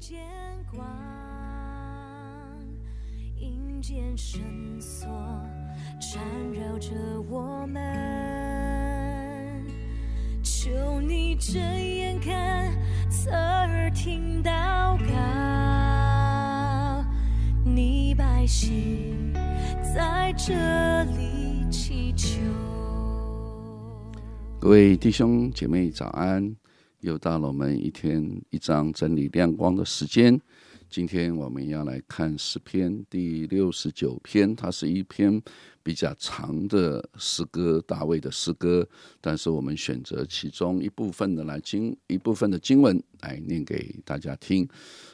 见光，阴间绳索缠绕着我们，求你睁眼看，侧耳听祷告，你百姓在这里祈求。各位弟兄姐妹早安！又到了我们一天一章真理亮光的时间。今天我们要来看诗篇第六十九篇，它是一篇比较长的诗歌，大卫的诗歌。但是我们选择其中一部分的来经一部分的经文来念给大家听。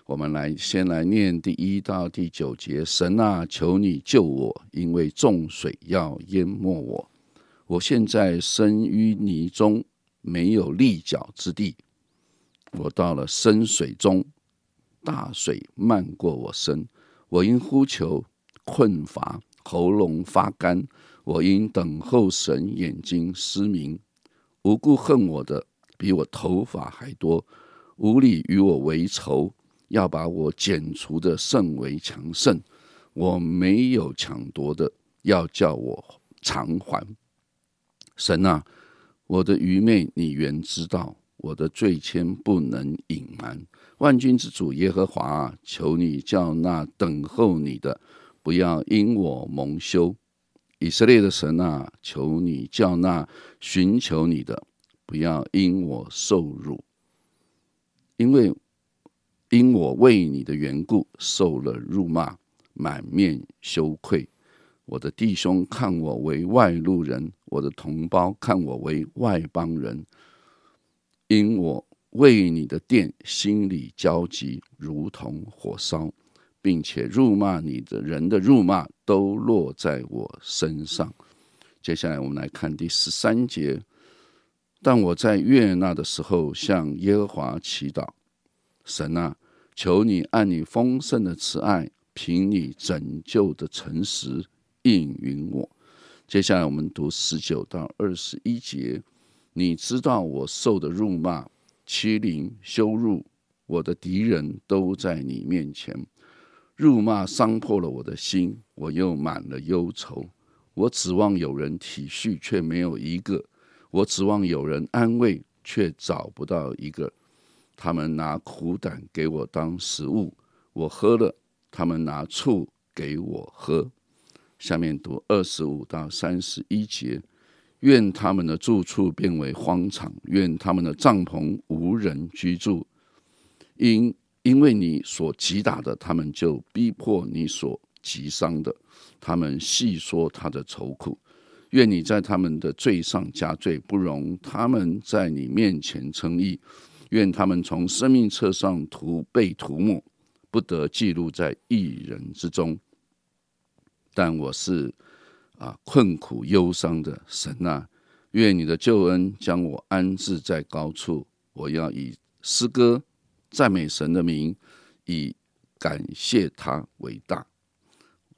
我们来先来念第一到第九节：神啊，求你救我，因为众水要淹没我。我现在身于泥中。没有立脚之地，我到了深水中，大水漫过我身，我因呼求困乏，喉咙发干，我因等候神，眼睛失明。无故恨我的比我头发还多，无理与我为仇，要把我剪除的甚为强盛。我没有抢夺的，要叫我偿还。神啊！我的愚昧，你原知道；我的罪愆，不能隐瞒。万军之主耶和华，求你叫那等候你的，不要因我蒙羞；以色列的神啊，求你叫那寻求你的，不要因我受辱。因为因我为你的缘故受了辱骂，满面羞愧。我的弟兄看我为外路人，我的同胞看我为外邦人，因我为你的殿心里焦急，如同火烧，并且辱骂你的人的辱骂都落在我身上。接下来我们来看第十三节。但我在悦纳的时候向耶和华祈祷，神啊，求你按你丰盛的慈爱，凭你拯救的诚实。应允我。接下来我们读十九到二十一节。你知道我受的辱骂、欺凌、羞辱，我的敌人都在你面前。辱骂伤破了我的心，我又满了忧愁。我指望有人体恤，却没有一个；我指望有人安慰，却找不到一个。他们拿苦胆给我当食物，我喝了；他们拿醋给我喝。下面读二十五到三十一节，愿他们的住处变为荒场，愿他们的帐篷无人居住。因因为你所击打的，他们就逼迫你所击伤的，他们细说他的愁苦。愿你在他们的罪上加罪，不容他们在你面前称义。愿他们从生命册上涂被涂抹，不得记录在一人之中。但我是啊困苦忧伤的神啊，愿你的救恩将我安置在高处。我要以诗歌赞美神的名，以感谢他伟大。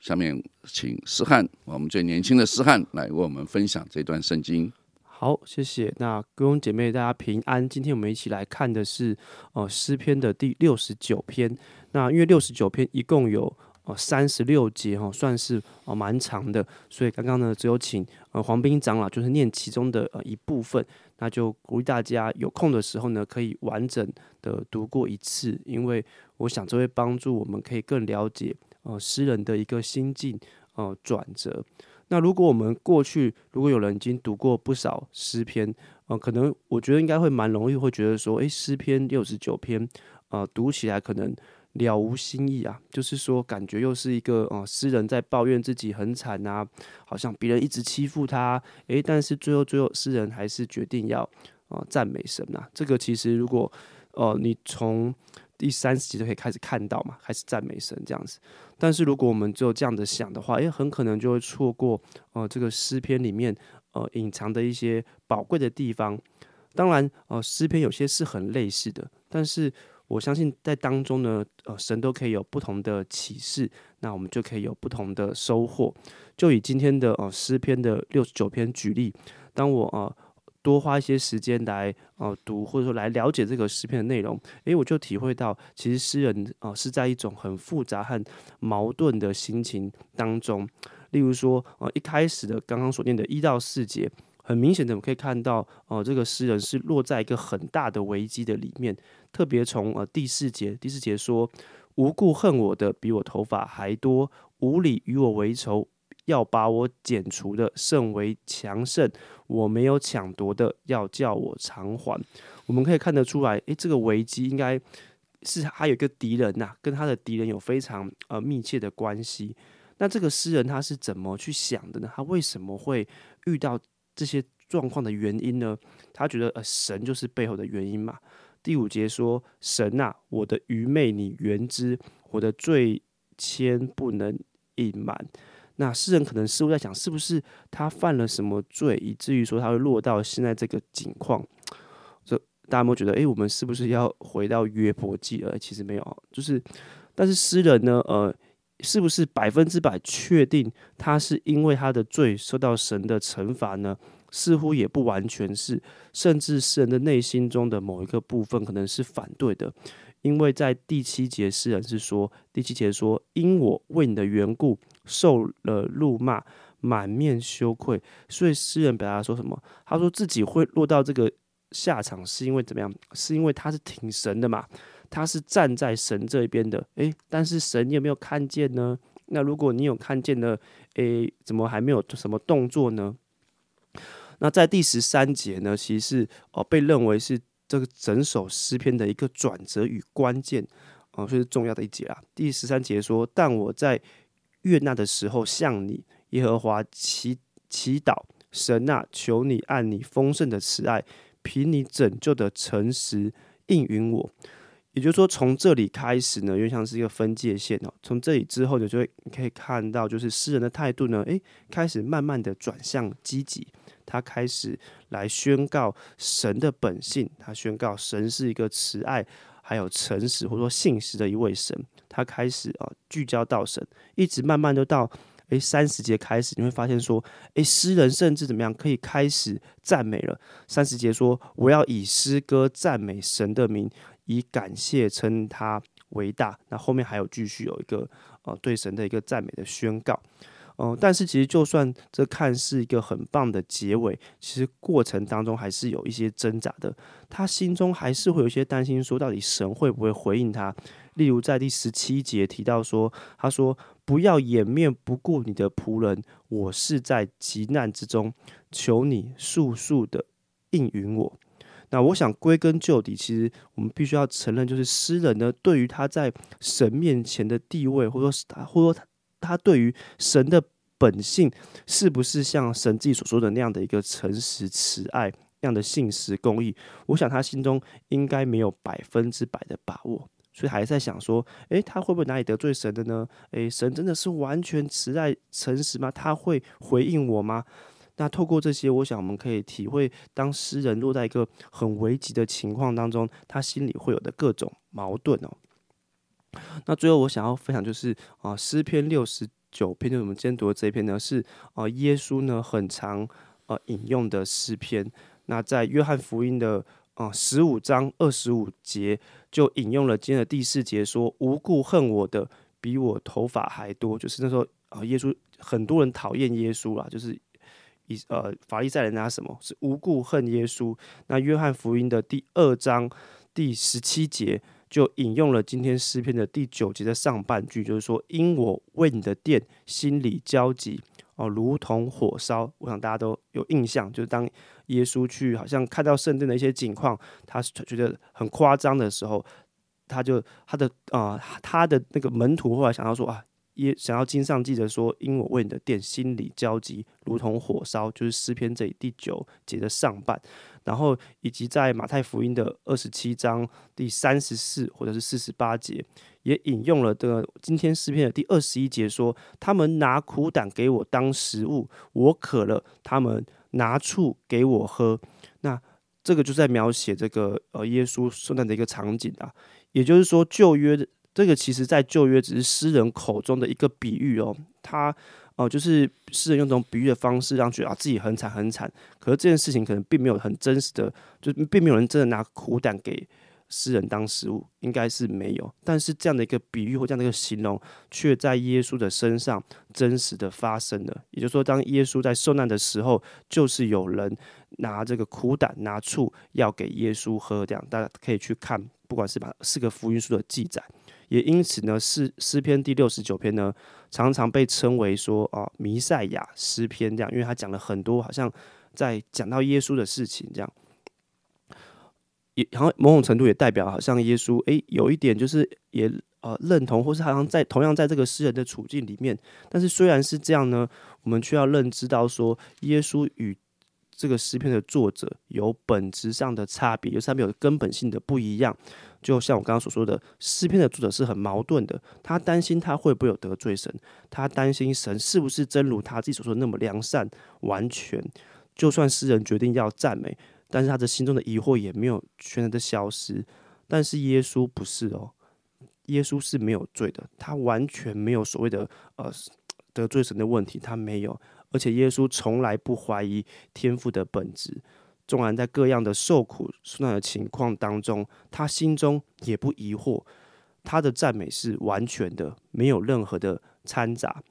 下面请诗翰，我们最年轻的诗翰来为我们分享这段圣经。好，谢谢。那各位姐妹，大家平安。今天我们一起来看的是呃诗篇的第六十九篇。那因为六十九篇一共有。哦，三十六节哈，算是哦蛮长的，所以刚刚呢，只有请呃黄斌长老就是念其中的呃一部分，那就鼓励大家有空的时候呢，可以完整的读过一次，因为我想这会帮助我们可以更了解呃诗人的一个心境呃转折。那如果我们过去如果有人已经读过不少诗篇，呃，可能我觉得应该会蛮容易会觉得说，诶，诗篇六十九篇，呃，读起来可能。了无新意啊，就是说，感觉又是一个哦，诗人在抱怨自己很惨啊，好像别人一直欺负他，诶，但是最后最后，诗人还是决定要哦赞美神呐。这个其实如果哦，你从第三十集就可以开始看到嘛，开始赞美神这样子。但是如果我们只有这样的想的话，诶，很可能就会错过哦这个诗篇里面呃隐藏的一些宝贵的地方。当然，哦，诗篇有些是很类似的，但是。我相信在当中呢，呃，神都可以有不同的启示，那我们就可以有不同的收获。就以今天的呃诗篇的六十九篇举例，当我呃多花一些时间来呃读，或者说来了解这个诗篇的内容，诶，我就体会到，其实诗人啊是在一种很复杂和矛盾的心情当中。例如说，呃，一开始的刚刚所念的一到四节，很明显的我们可以看到，哦，这个诗人是落在一个很大的危机的里面。特别从呃第四节，第四节说，无故恨我的比我头发还多，无理与我为仇，要把我剪除的甚为强盛，我没有抢夺的，要叫我偿还。我们可以看得出来，诶，这个危机应该是他有一个敌人呐，跟他的敌人有非常呃密切的关系。那这个诗人他是怎么去想的呢？他为什么会遇到这些状况的原因呢？他觉得呃神就是背后的原因嘛。第五节说：“神呐，我的愚昧你原知，我的罪愆不能隐瞒。”那诗人可能似乎在想，是不是他犯了什么罪，以至于说他会落到现在这个境况？这大家有没有觉得，诶，我们是不是要回到约伯记了？其实没有，就是，但是诗人呢，呃。是不是百分之百确定他是因为他的罪受到神的惩罚呢？似乎也不完全是，甚至诗人的内心中的某一个部分可能是反对的，因为在第七节诗人是说，第七节说，因我为你的缘故受了辱骂，满面羞愧，所以诗人表达说什么？他说自己会落到这个下场，是因为怎么样？是因为他是挺神的嘛？他是站在神这边的，诶，但是神有没有看见呢？那如果你有看见呢，诶，怎么还没有什么动作呢？那在第十三节呢，其实是哦被认为是这个整首诗篇的一个转折与关键，哦，所以是重要的一节啊。第十三节说：“但我在悦纳的时候向你耶和华祈祈祷，神啊，求你按你丰盛的慈爱，凭你拯救的诚实应允我。”也就是说，从这里开始呢，又像是一个分界线哦。从这里之后呢，就会你可以看到，就是诗人的态度呢，诶，开始慢慢的转向积极。他开始来宣告神的本性，他宣告神是一个慈爱、还有诚实或者说信实的一位神。他开始啊聚焦到神，一直慢慢的到诶三十节开始，你会发现说，诶诗人甚至怎么样可以开始赞美了。三十节说，我要以诗歌赞美神的名。以感谢称他为大，那后面还有继续有一个呃对神的一个赞美的宣告，嗯，但是其实就算这看似一个很棒的结尾，其实过程当中还是有一些挣扎的，他心中还是会有一些担心，说到底神会不会回应他？例如在第十七节提到说，他说不要掩面不顾你的仆人，我是在急难之中，求你速速的应允我。那我想归根究底，其实我们必须要承认，就是诗人呢，对于他在神面前的地位，或者说他，或者说他他对于神的本性，是不是像神自己所说的那样的一个诚实、慈爱那样的信实、公义？我想他心中应该没有百分之百的把握，所以还在想说，诶，他会不会哪里得罪神的呢？诶，神真的是完全慈爱、诚实吗？他会回应我吗？那透过这些，我想我们可以体会，当诗人落在一个很危急的情况当中，他心里会有的各种矛盾哦。那最后我想要分享就是啊，诗篇六十九篇，就是我们今天读的这一篇呢，是啊耶稣呢很常呃引用的诗篇。那在约翰福音的啊十五章二十五节，就引用了今天的第四节，说无故恨我的比我头发还多，就是那时候啊耶稣很多人讨厌耶稣啦，就是。以呃法利赛人拿什么是无故恨耶稣？那约翰福音的第二章第十七节就引用了今天诗篇的第九节的上半句，就是说：“因我为你的殿心里焦急哦，如同火烧。”我想大家都有印象，就是当耶稣去好像看到圣殿的一些景况，他觉得很夸张的时候，他就他的啊他的那个门徒后来想到说啊。也想要经上记着说，因我为你的殿心里焦急，如同火烧，就是诗篇这里第九节的上半，然后以及在马太福音的二十七章第三十四或者是四十八节，也引用了这个今天诗篇的第二十一节说，他们拿苦胆给我当食物，我渴了，他们拿醋给我喝。那这个就在描写这个呃耶稣受难的一个场景啊，也就是说旧约的。这个其实，在旧约只是诗人口中的一个比喻哦。他哦、就是诗人用这种比喻的方式，让觉得啊自己很惨很惨。可是这件事情可能并没有很真实的，就并没有人真的拿苦胆给诗人当食物，应该是没有。但是这样的一个比喻或这样的一个形容，却在耶稣的身上真实的发生了。也就是说，当耶稣在受难的时候，就是有人拿这个苦胆、拿醋要给耶稣喝，这样大家可以去看，不管是把四个福音书的记载。也因此呢，诗诗篇第六十九篇呢，常常被称为说啊弥赛亚诗篇这样，因为他讲了很多好像在讲到耶稣的事情这样，也好像某种程度也代表好像耶稣诶有一点就是也呃认同，或是好像在同样在这个诗人的处境里面，但是虽然是这样呢，我们却要认知到说耶稣与这个诗篇的作者有本质上的差别，就是他们有根本性的不一样。就像我刚刚所说的，诗篇的作者是很矛盾的，他担心他会不会有得罪神，他担心神是不是真如他自己所说那么良善完全。就算诗人决定要赞美，但是他的心中的疑惑也没有全然的消失。但是耶稣不是哦，耶稣是没有罪的，他完全没有所谓的呃得罪神的问题，他没有。而且耶稣从来不怀疑天赋的本质，纵然在各样的受苦受难的情况当中，他心中也不疑惑。他的赞美是完全的，没有任何的掺杂。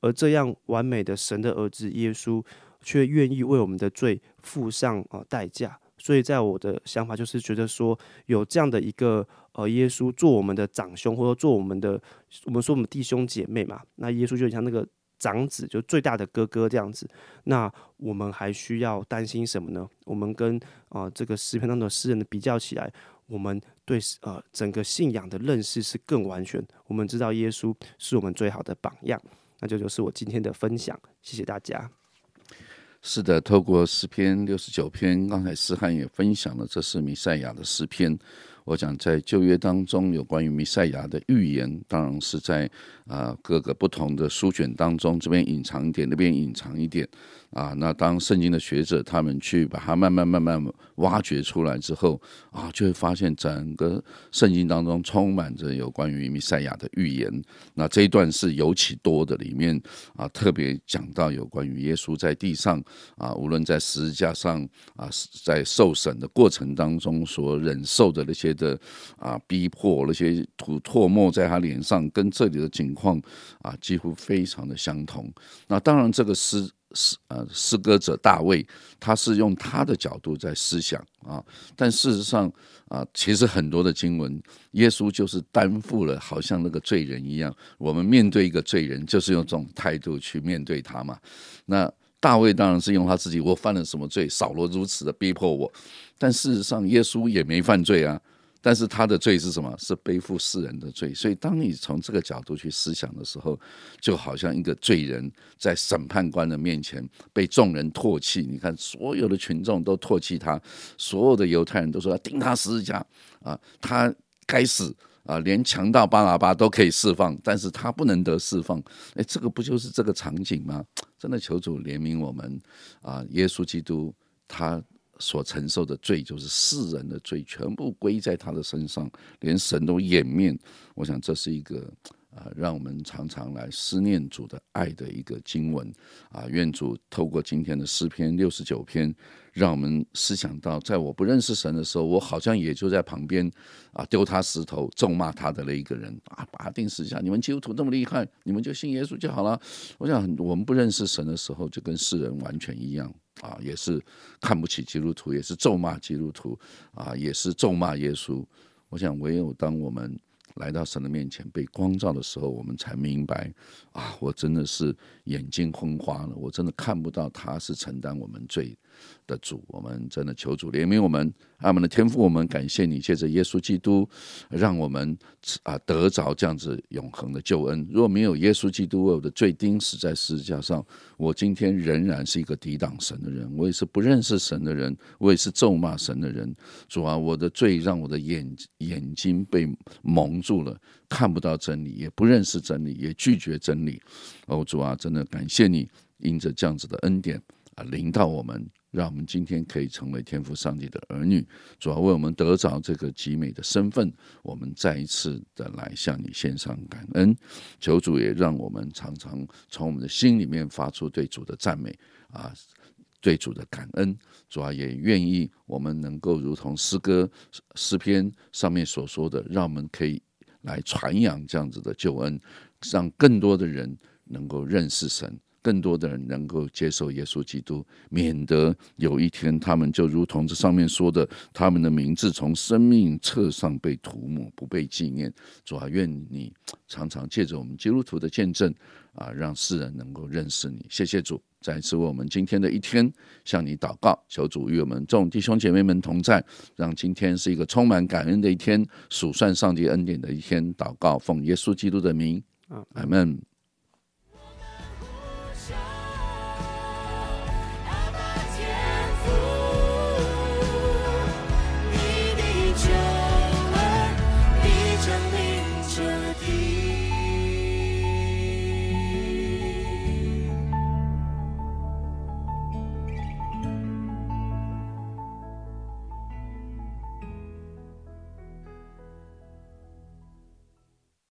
而这样完美的神的儿子耶稣，却愿意为我们的罪付上啊代价。所以在我的想法就是觉得说，有这样的一个呃耶稣做我们的长兄，或者做我们的我们说我们弟兄姐妹嘛，那耶稣就像那个。长子就最大的哥哥这样子，那我们还需要担心什么呢？我们跟啊、这个诗篇当中的诗人的比较起来，我们对呃整个信仰的认识是更完全。我们知道耶稣是我们最好的榜样，那这就是我今天的分享，谢谢大家。是的，透过诗篇六十九篇，刚才诗翰也分享了，这是弥赛亚的诗篇。我讲在旧约当中有关于弥赛亚的预言，当然是在啊、各个不同的书卷当中，这边隐藏一点，那边隐藏一点啊。那当圣经的学者他们去把它慢慢慢慢挖掘出来之后啊，就会发现整个圣经当中充满着有关于弥赛亚的预言。那这一段是尤其多的，里面啊特别讲到有关于耶稣在地上啊，无论在十字架上啊，在受审的过程当中所忍受的那些。的啊逼迫那些吐唾沫在他脸上，跟这里的情况啊几乎非常的相同。那当然，这个诗诗呃诗歌者大卫，他是用他的角度在思想啊，但事实上啊，其实很多的经文，耶稣就是担负了，好像那个罪人一样。我们面对一个罪人，就是用这种态度去面对他嘛。那大卫当然是用他自己，我犯了什么罪？扫罗如此的逼迫我，但事实上，耶稣也没犯罪啊。但是他的罪是什么？是背负世人的罪。所以，当你从这个角度去思想的时候，就好像一个罪人在审判官的面前被众人唾弃。你看，所有的群众都唾弃他，所有的犹太人都说要钉他十字架啊，他该死啊！连强盗巴拉巴都可以释放，但是他不能得释放。哎，这个不就是这个场景吗？真的，求主怜悯我们啊！耶稣基督他。所承受的罪就是世人的罪，全部归在他的身上，连神都掩面。我想这是一个啊、让我们常常来思念主的爱的一个经文啊。愿主透过今天的诗篇六十九篇，让我们思想到，在我不认识神的时候，我好像也就在旁边啊丢他石头、咒骂他的那一个人啊，把他定死下。你们基督徒这么厉害，你们就信耶稣就好了。我想，我们不认识神的时候，就跟世人完全一样。啊，也是看不起基督徒，也是咒骂基督徒，啊，也是咒骂耶稣。我想，唯有当我们来到神的面前被光照的时候，我们才明白，啊，我真的是眼睛昏花了，我真的看不到他是承担我们罪的主。我们真的求主怜悯我们，阿门的天父，我们感谢你，借着耶稣基督，让我们啊得着这样子永恒的救恩。如果没有耶稣基督我的罪钉死在十字架上，我今天仍然是一个抵挡神的人，我也是不认识神的人，我也是咒骂神的人。主啊，我的罪让我的眼眼睛被蒙住了，看不到真理，也不认识真理，也拒绝真理。哦，主啊，真的感谢你，因着这样子的恩典啊，临到我们，让我们今天可以成为天赋上帝的儿女。主要为我们得着这个极美的身份，我们再一次的来向你献上感恩。求主也让我们常常从我们的心里面发出对主的赞美啊，对主的感恩。主要也愿意我们能够如同诗歌诗篇上面所说的，让我们可以来传扬这样子的救恩，让更多的人能够认识神。更多的人能够接受耶稣基督，免得有一天他们就如同这上面说的，他们的名字从生命册上被涂抹，不被纪念。主啊，愿你常常借着我们基督徒的见证啊，让世人能够认识你。谢谢主，再次为我们今天的一天向你祷告，求主与我们众弟兄姐妹们同在，让今天是一个充满感恩的一天，数算上帝恩典的一天。祷告，奉耶稣基督的名，阿门。